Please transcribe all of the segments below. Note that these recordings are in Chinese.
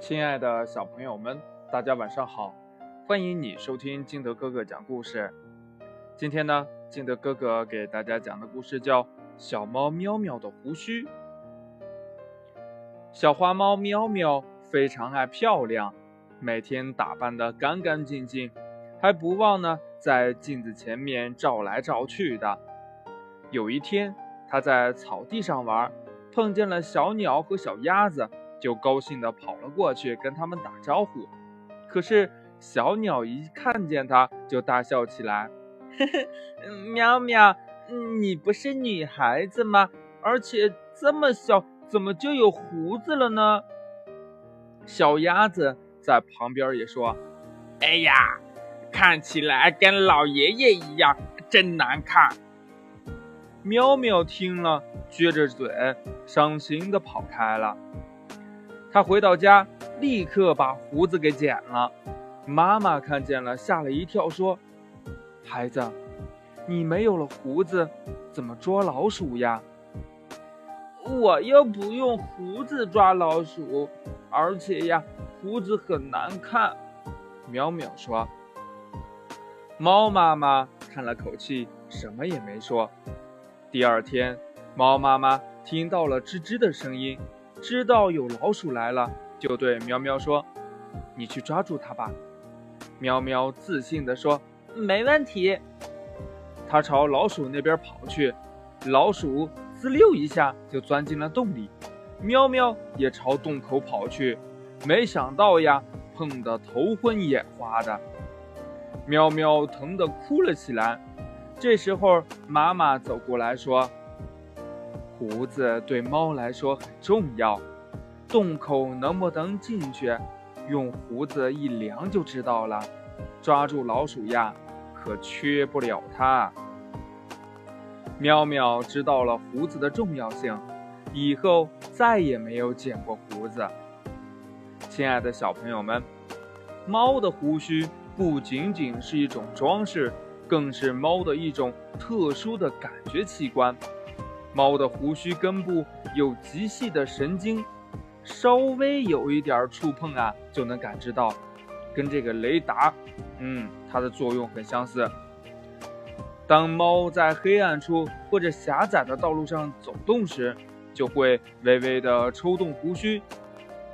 亲爱的小朋友们，大家晚上好！欢迎你收听金德哥哥讲故事。今天呢，金德哥哥给大家讲的故事叫《小猫喵喵的胡须》。小花猫喵喵非常爱漂亮，每天打扮得干干净净，还不忘呢在镜子前面照来照去的。有一天，它在草地上玩，碰见了小鸟和小鸭子。就高兴地跑了过去，跟他们打招呼。可是小鸟一看见它，就大笑起来：“嘿嘿，喵喵，你不是女孩子吗？而且这么小，怎么就有胡子了呢？”小鸭子在旁边也说：“哎呀，看起来跟老爷爷一样，真难看。”喵喵听了，撅着嘴，伤心地跑开了。他回到家，立刻把胡子给剪了。妈妈看见了，吓了一跳，说：“孩子，你没有了胡子，怎么捉老鼠呀？”我又不用胡子抓老鼠，而且呀，胡子很难看。淼淼说。猫妈妈叹了口气，什么也没说。第二天，猫妈妈听到了吱吱的声音。知道有老鼠来了，就对喵喵说：“你去抓住它吧。”喵喵自信地说：“没问题。”它朝老鼠那边跑去，老鼠滋溜一下就钻进了洞里。喵喵也朝洞口跑去，没想到呀，碰得头昏眼花的。喵喵疼得哭了起来。这时候，妈妈走过来说。胡子对猫来说很重要，洞口能不能进去，用胡子一量就知道了。抓住老鼠呀，可缺不了它。喵喵知道了胡子的重要性，以后再也没有剪过胡子。亲爱的小朋友们，猫的胡须不仅仅是一种装饰，更是猫的一种特殊的感觉器官。猫的胡须根部有极细的神经，稍微有一点触碰啊，就能感知到，跟这个雷达，嗯，它的作用很相似。当猫在黑暗处或者狭窄的道路上走动时，就会微微的抽动胡须，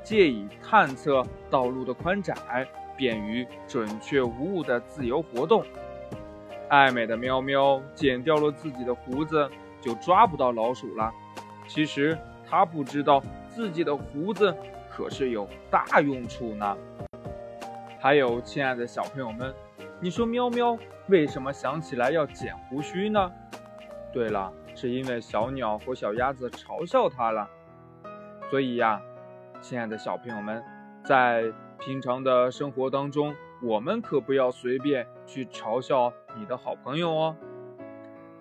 借以探测道路的宽窄，便于准确无误的自由活动。爱美的喵喵剪掉了自己的胡子。就抓不到老鼠了。其实他不知道自己的胡子可是有大用处呢。还有，亲爱的小朋友们，你说喵喵为什么想起来要剪胡须呢？对了，是因为小鸟和小鸭子嘲笑它了。所以呀，亲爱的小朋友们，在平常的生活当中，我们可不要随便去嘲笑你的好朋友哦。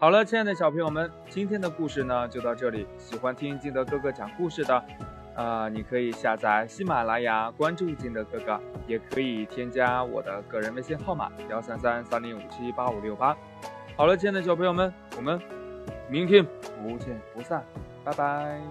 好了，亲爱的小朋友们，今天的故事呢就到这里。喜欢听金德哥哥讲故事的，啊，你可以下载喜马拉雅，关注金德哥哥，也可以添加我的个人微信号码幺三三三零五七八五六八。好了，亲爱的小朋友们，我们明天不见不散，拜拜。